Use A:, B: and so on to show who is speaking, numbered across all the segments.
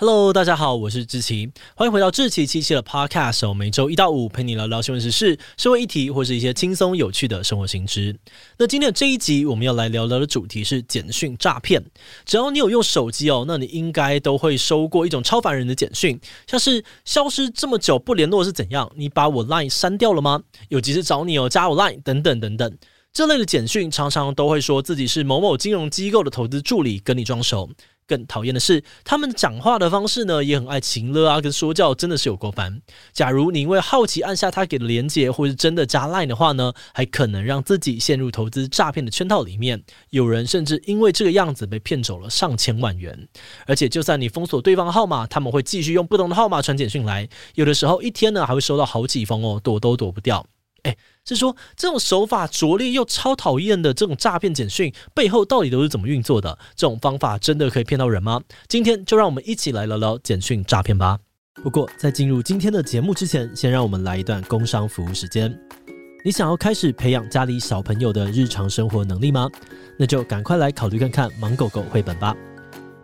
A: Hello，大家好，我是志奇，欢迎回到志奇七七的 Podcast，我每周一到五陪你聊聊新闻时事、社会议题或是一些轻松有趣的生活新知。那今天的这一集我们要来聊聊的主题是简讯诈骗。只要你有用手机哦，那你应该都会收过一种超烦人的简讯，像是消失这么久不联络是怎样？你把我 Line 删掉了吗？有急事找你哦，加我 Line 等等等等。这类的简讯常常都会说自己是某某金融机构的投资助理，跟你装熟。更讨厌的是，他们讲话的方式呢，也很爱情勒啊，跟说教，真的是有够烦。假如你因为好奇按下他给的连接，或是真的加 Line 的话呢，还可能让自己陷入投资诈骗的圈套里面。有人甚至因为这个样子被骗走了上千万元。而且，就算你封锁对方号码，他们会继续用不同的号码传简讯来，有的时候一天呢还会收到好几封哦，躲都躲不掉。哎，是说这种手法拙劣又超讨厌的这种诈骗简讯背后到底都是怎么运作的？这种方法真的可以骗到人吗？今天就让我们一起来聊聊简讯诈骗吧。不过在进入今天的节目之前，先让我们来一段工商服务时间。你想要开始培养家里小朋友的日常生活能力吗？那就赶快来考虑看看《芒狗狗》绘本吧。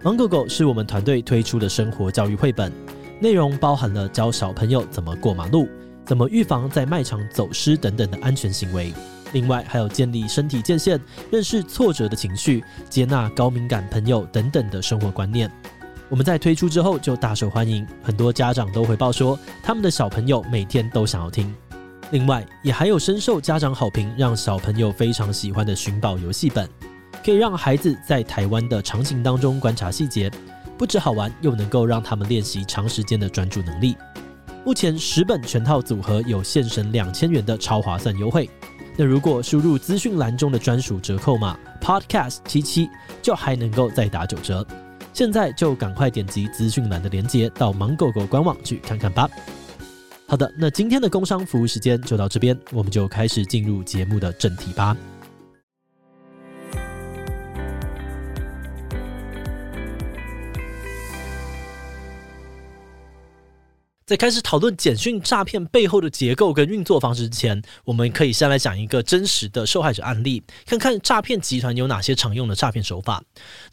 A: 《芒狗狗》是我们团队推出的生活教育绘本，内容包含了教小朋友怎么过马路。怎么预防在卖场走失等等的安全行为？另外还有建立身体界限、认识挫折的情绪、接纳高敏感朋友等等的生活观念。我们在推出之后就大受欢迎，很多家长都回报说，他们的小朋友每天都想要听。另外也还有深受家长好评，让小朋友非常喜欢的寻宝游戏本，可以让孩子在台湾的场景当中观察细节，不只好玩，又能够让他们练习长时间的专注能力。目前十本全套组合有现省两千元的超划算优惠，那如果输入资讯栏中的专属折扣码 Podcast 七七，就还能够再打九折。现在就赶快点击资讯栏的链接到芒狗狗官网去看看吧。好的，那今天的工商服务时间就到这边，我们就开始进入节目的正题吧。在开始讨论简讯诈骗背后的结构跟运作方式之前，我们可以先来讲一个真实的受害者案例，看看诈骗集团有哪些常用的诈骗手法。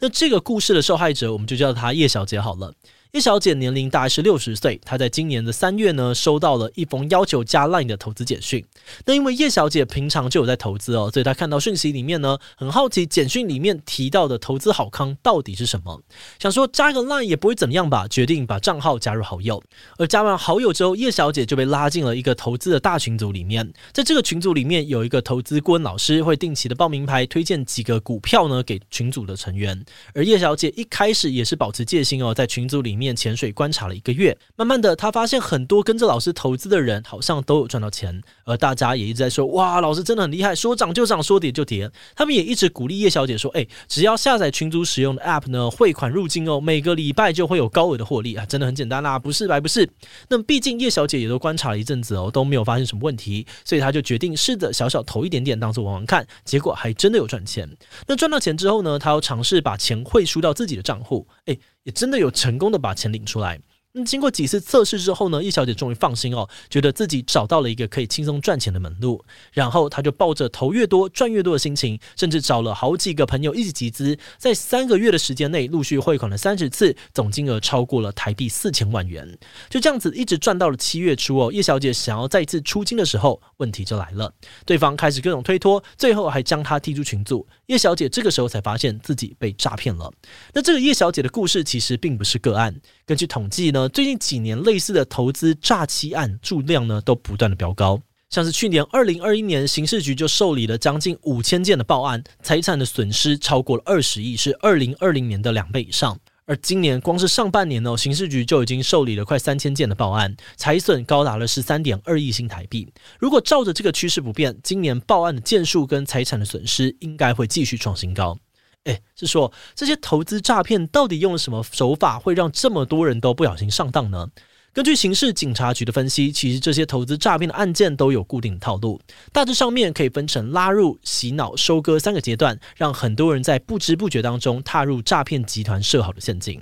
A: 那这个故事的受害者，我们就叫他叶小姐好了。叶小姐年龄大概是六十岁，她在今年的三月呢，收到了一封要求加 Line 的投资简讯。那因为叶小姐平常就有在投资哦，所以她看到讯息里面呢，很好奇简讯里面提到的投资好康到底是什么，想说加个 Line 也不会怎么样吧，决定把账号加入好友。而加完好友之后，叶小姐就被拉进了一个投资的大群组里面。在这个群组里面，有一个投资顾问老师会定期的报名牌，推荐几个股票呢给群组的成员。而叶小姐一开始也是保持戒心哦，在群组里面。面潜水观察了一个月，慢慢的，他发现很多跟着老师投资的人好像都有赚到钱，而大家也一直在说：“哇，老师真的很厉害，说涨就涨，说跌就跌。”他们也一直鼓励叶小姐说：“哎，只要下载群组使用的 App 呢，汇款入金哦，每个礼拜就会有高额的获利啊，真的很简单啦，不是白不是。”那么毕竟叶小姐也都观察了一阵子哦，都没有发现什么问题，所以她就决定试着小小投一点点，当做玩玩看，结果还真的有赚钱。那赚到钱之后呢，她又尝试把钱汇输到自己的账户，哎。也真的有成功的把钱领出来。那经过几次测试之后呢，叶小姐终于放心哦，觉得自己找到了一个可以轻松赚钱的门路。然后她就抱着投越多赚越多的心情，甚至找了好几个朋友一起集资，在三个月的时间内陆续汇款了三十次，总金额超过了台币四千万元。就这样子一直赚到了七月初哦，叶小姐想要再次出金的时候，问题就来了，对方开始各种推脱，最后还将她踢出群组。叶小姐这个时候才发现自己被诈骗了。那这个叶小姐的故事其实并不是个案，根据统计呢。最近几年，类似的投资诈欺案数量呢都不断的飙高，像是去年二零二一年，刑事局就受理了将近五千件的报案，财产的损失超过了二十亿，是二零二零年的两倍以上。而今年光是上半年呢，刑事局就已经受理了快三千件的报案，财损高达了十三点二亿新台币。如果照着这个趋势不变，今年报案的件数跟财产的损失应该会继续创新高。诶，是说这些投资诈骗到底用了什么手法，会让这么多人都不小心上当呢？根据刑事警察局的分析，其实这些投资诈骗的案件都有固定的套路，大致上面可以分成拉入、洗脑、收割三个阶段，让很多人在不知不觉当中踏入诈骗集团设好的陷阱。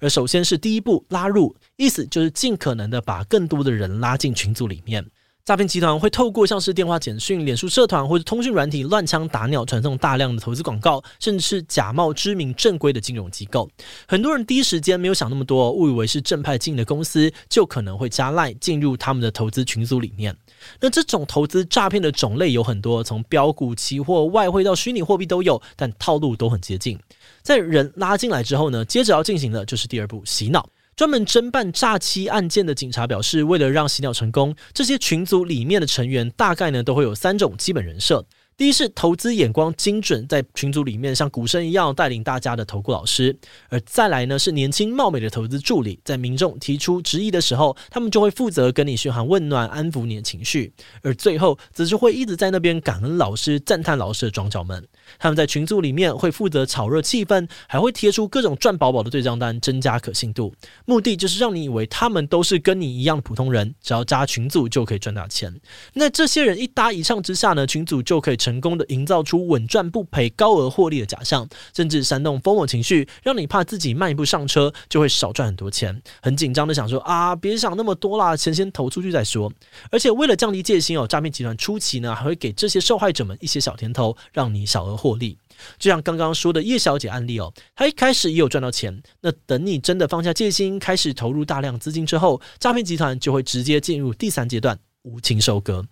A: 而首先是第一步拉入，意思就是尽可能的把更多的人拉进群组里面。诈骗集团会透过像是电话简讯、脸书社团或者通讯软体乱枪打鸟，传送大量的投资广告，甚至是假冒知名正规的金融机构。很多人第一时间没有想那么多，误以为是正派经营的公司，就可能会加赖进入他们的投资群组里面。那这种投资诈骗的种类有很多，从标股、期货、外汇到虚拟货币都有，但套路都很接近。在人拉进来之后呢，接着要进行的就是第二步，洗脑。专门侦办诈欺案件的警察表示，为了让洗脑成功，这些群组里面的成员大概呢都会有三种基本人设。第一是投资眼光精准，在群组里面像股神一样带领大家的投顾老师；而再来呢是年轻貌美的投资助理，在民众提出质疑的时候，他们就会负责跟你嘘寒问暖，安抚你的情绪；而最后则是会一直在那边感恩老师、赞叹老师的庄脚们。他们在群组里面会负责炒热气氛，还会贴出各种赚饱饱的对账单，增加可信度。目的就是让你以为他们都是跟你一样的普通人，只要加群组就可以赚大钱。那这些人一搭一唱之下呢，群组就可以成成功的营造出稳赚不赔、高额获利的假象，甚至煽动疯魔情绪，让你怕自己慢一步上车就会少赚很多钱，很紧张的想说啊，别想那么多啦，钱先投出去再说。而且为了降低戒心哦，诈骗集团初期呢还会给这些受害者们一些小甜头，让你小额获利。就像刚刚说的叶小姐案例哦，她一开始也有赚到钱，那等你真的放下戒心，开始投入大量资金之后，诈骗集团就会直接进入第三阶段，无情收割。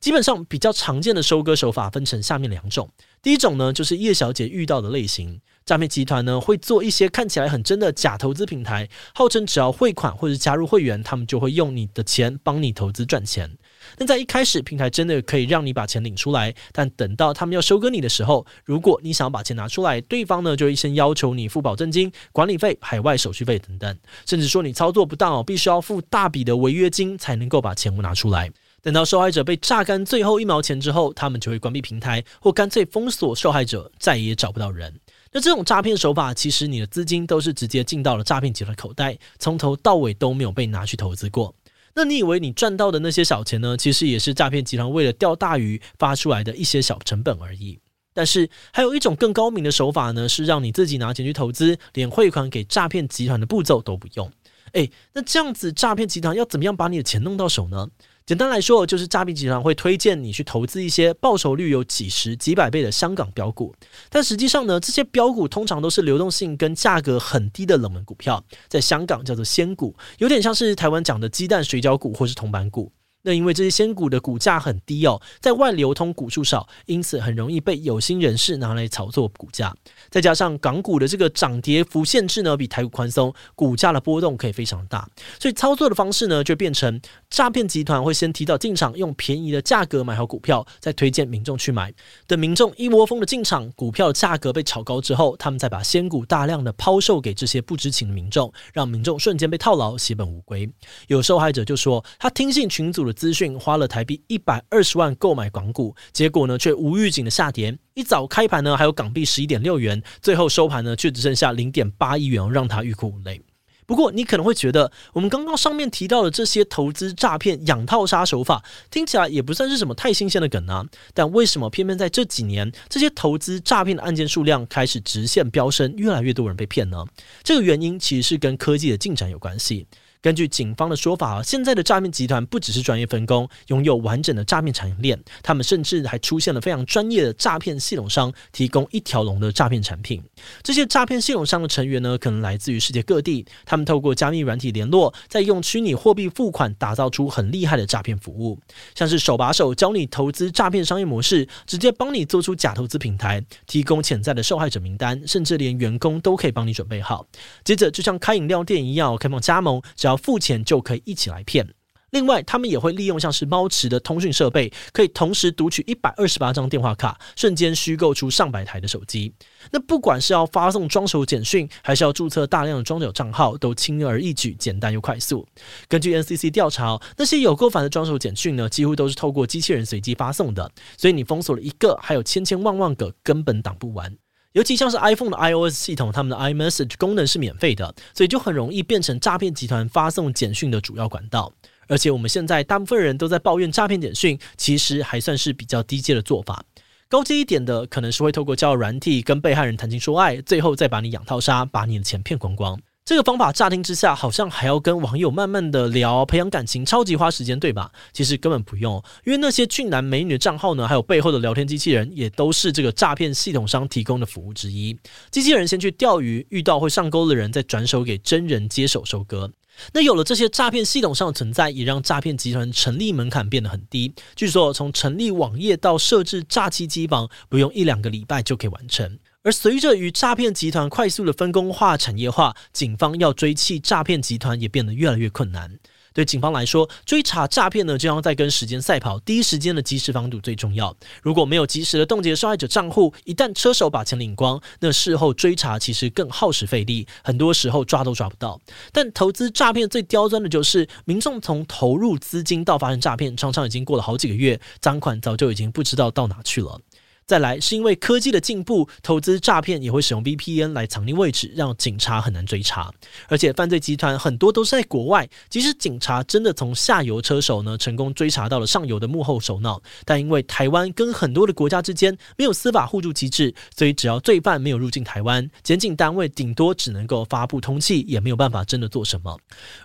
A: 基本上比较常见的收割手法分成下面两种。第一种呢，就是叶小姐遇到的类型，诈骗集团呢会做一些看起来很真的假投资平台，号称只要汇款或者加入会员，他们就会用你的钱帮你投资赚钱。那在一开始，平台真的可以让你把钱领出来，但等到他们要收割你的时候，如果你想要把钱拿出来，对方呢就会先要求你付保证金、管理费、海外手续费等等，甚至说你操作不当哦，必须要付大笔的违约金才能够把钱拿出来。等到受害者被榨干最后一毛钱之后，他们就会关闭平台，或干脆封锁受害者，再也找不到人。那这种诈骗手法，其实你的资金都是直接进到了诈骗集团口袋，从头到尾都没有被拿去投资过。那你以为你赚到的那些小钱呢？其实也是诈骗集团为了钓大鱼发出来的一些小成本而已。但是还有一种更高明的手法呢，是让你自己拿钱去投资，连汇款给诈骗集团的步骤都不用。诶，那这样子诈骗集团要怎么样把你的钱弄到手呢？简单来说，就是诈骗集团会推荐你去投资一些报酬率有几十几百倍的香港标股，但实际上呢，这些标股通常都是流动性跟价格很低的冷门股票，在香港叫做仙股，有点像是台湾讲的鸡蛋水饺股或是铜板股。那因为这些仙股的股价很低哦，在外流通股数少，因此很容易被有心人士拿来炒作股价。再加上港股的这个涨跌幅限制呢，比台股宽松，股价的波动可以非常大。所以操作的方式呢，就变成诈骗集团会先提早进场，用便宜的价格买好股票，再推荐民众去买。等民众一窝蜂的进场，股票价格被炒高之后，他们再把仙股大量的抛售给这些不知情的民众，让民众瞬间被套牢，血本无归。有受害者就说，他听信群组的。资讯花了台币一百二十万购买港股，结果呢却无预警的下跌。一早开盘呢还有港币十一点六元，最后收盘呢却只剩下零点八亿元，让他欲哭无泪。不过你可能会觉得，我们刚刚上面提到的这些投资诈骗养套杀手法，听起来也不算是什么太新鲜的梗啊。但为什么偏偏在这几年，这些投资诈骗的案件数量开始直线飙升，越来越多人被骗呢？这个原因其实是跟科技的进展有关系。根据警方的说法，现在的诈骗集团不只是专业分工，拥有完整的诈骗产业链，他们甚至还出现了非常专业的诈骗系统商，提供一条龙的诈骗产品。这些诈骗系统商的成员呢，可能来自于世界各地，他们透过加密软体联络，再用虚拟货币付款，打造出很厉害的诈骗服务，像是手把手教你投资诈骗商业模式，直接帮你做出假投资平台，提供潜在的受害者名单，甚至连员工都可以帮你准备好。接着就像开饮料店一样，开放加盟，只要付钱就可以一起来骗。另外，他们也会利用像是猫池的通讯设备，可以同时读取一百二十八张电话卡，瞬间虚构出上百台的手机。那不管是要发送装手简讯，还是要注册大量的装脚账号，都轻而易举，简单又快速。根据 NCC 调查，那些有够烦的装手简讯呢，几乎都是透过机器人随机发送的。所以你封锁了一个，还有千千万万个，根本挡不完。尤其像是 iPhone 的 iOS 系统，他们的 iMessage 功能是免费的，所以就很容易变成诈骗集团发送简讯的主要管道。而且我们现在大部分人都在抱怨诈骗简讯，其实还算是比较低阶的做法。高阶一点的，可能是会透过交友软体跟被害人谈情说爱，最后再把你养套杀，把你的钱骗光光。这个方法乍听之下好像还要跟网友慢慢的聊，培养感情，超级花时间，对吧？其实根本不用，因为那些俊男美女的账号呢，还有背后的聊天机器人，也都是这个诈骗系统商提供的服务之一。机器人先去钓鱼，遇到会上钩的人，再转手给真人接手收割。那有了这些诈骗系统上的存在，也让诈骗集团成立门槛变得很低。据说从成立网页到设置诈欺机房，不用一两个礼拜就可以完成。而随着与诈骗集团快速的分工化、产业化，警方要追弃诈骗集团也变得越来越困难。对警方来说，追查诈骗呢，就像在跟时间赛跑，第一时间的及时防堵最重要。如果没有及时的冻结受害者账户，一旦车手把钱领光，那事后追查其实更耗时费力，很多时候抓都抓不到。但投资诈骗最刁钻的就是，民众从投入资金到发生诈骗，常常已经过了好几个月，赃款早就已经不知道到哪去了。再来是因为科技的进步，投资诈骗也会使用 VPN 来藏匿位置，让警察很难追查。而且犯罪集团很多都是在国外，即使警察真的从下游车手呢成功追查到了上游的幕后首脑，但因为台湾跟很多的国家之间没有司法互助机制，所以只要罪犯没有入境台湾，检警单位顶多只能够发布通缉，也没有办法真的做什么。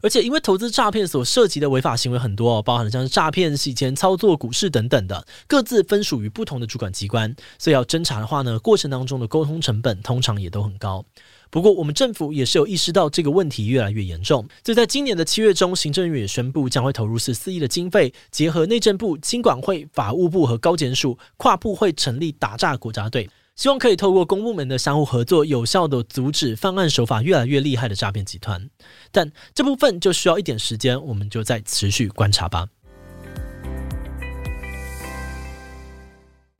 A: 而且因为投资诈骗所涉及的违法行为很多哦，包含了像是诈骗、洗钱、操作股市等等的，各自分属于不同的主管机关。所以要侦查的话呢，过程当中的沟通成本通常也都很高。不过，我们政府也是有意识到这个问题越来越严重。所以在今年的七月中，行政院也宣布将会投入十四亿的经费，结合内政部、金管会、法务部和高检署跨部会成立打诈国家队，希望可以透过公部门的相互合作，有效地阻止犯案手法越来越厉害的诈骗集团。但这部分就需要一点时间，我们就再持续观察吧。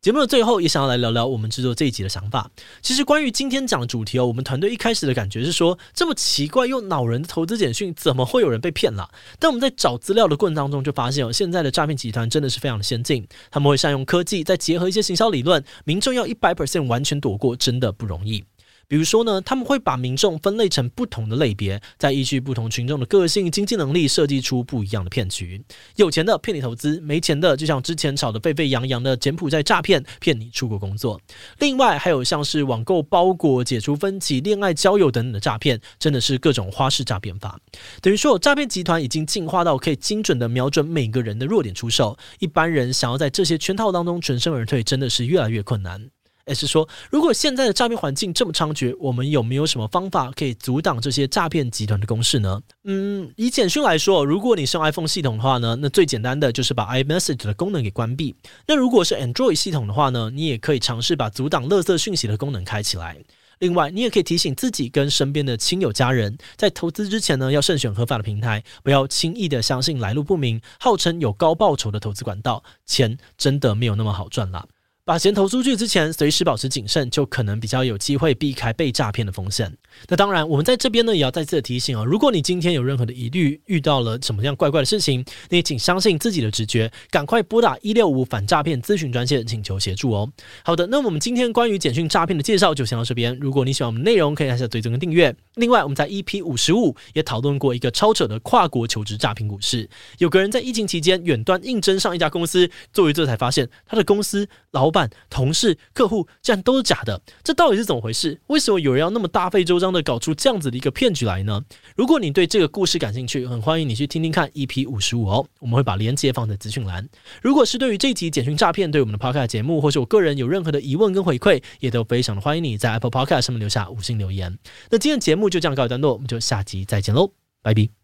A: 节目的最后，也想要来聊聊我们制作这一集的想法。其实，关于今天讲的主题哦，我们团队一开始的感觉是说，这么奇怪又恼人的投资简讯，怎么会有人被骗了？但我们在找资料的过程当中，就发现哦，现在的诈骗集团真的是非常的先进，他们会善用科技，再结合一些行销理论，民众要一百 percent 完全躲过，真的不容易。比如说呢，他们会把民众分类成不同的类别，再依据不同群众的个性、经济能力，设计出不一样的骗局。有钱的骗你投资，没钱的就像之前炒得沸沸扬扬的柬埔寨诈骗，骗你出国工作。另外还有像是网购包裹、解除分歧、恋爱交友等等的诈骗，真的是各种花式诈骗法。等于说，诈骗集团已经进化到可以精准的瞄准每个人的弱点出手，一般人想要在这些圈套当中全身而退，真的是越来越困难。还是说，如果现在的诈骗环境这么猖獗，我们有没有什么方法可以阻挡这些诈骗集团的攻势呢？嗯，以简讯来说，如果你是用 iPhone 系统的话呢，那最简单的就是把 iMessage 的功能给关闭。那如果是 Android 系统的话呢，你也可以尝试把阻挡垃圾讯息的功能开起来。另外，你也可以提醒自己跟身边的亲友家人，在投资之前呢，要慎选合法的平台，不要轻易的相信来路不明、号称有高报酬的投资管道，钱真的没有那么好赚啦。把钱投出去之前，随时保持谨慎，就可能比较有机会避开被诈骗的风险。那当然，我们在这边呢，也要再次的提醒啊，如果你今天有任何的疑虑，遇到了什么样怪怪的事情，你也请相信自己的直觉，赶快拨打一六五反诈骗咨询专线，请求协助哦。好的，那我们今天关于简讯诈骗的介绍就先到这边。如果你喜欢我们内容，可以按下追踪跟订阅。另外，我们在 EP 五十五也讨论过一个超扯的跨国求职诈骗故事。有个人在疫情期间远端应征上一家公司，做一做才发现他的公司老板、同事、客户竟然都是假的，这到底是怎么回事？为什么有人要那么大费周章的搞出这样子的一个骗局来呢？如果你对这个故事感兴趣，很欢迎你去听听看 EP 五十五哦，我们会把链接放在资讯栏。如果是对于这集简讯诈骗对我们的 Podcast 节目，或是我个人有任何的疑问跟回馈，也都非常的欢迎你在 Apple Podcast 上面留下五星留言。那今天节目就这样告一段落，我们就下集再见喽，拜拜。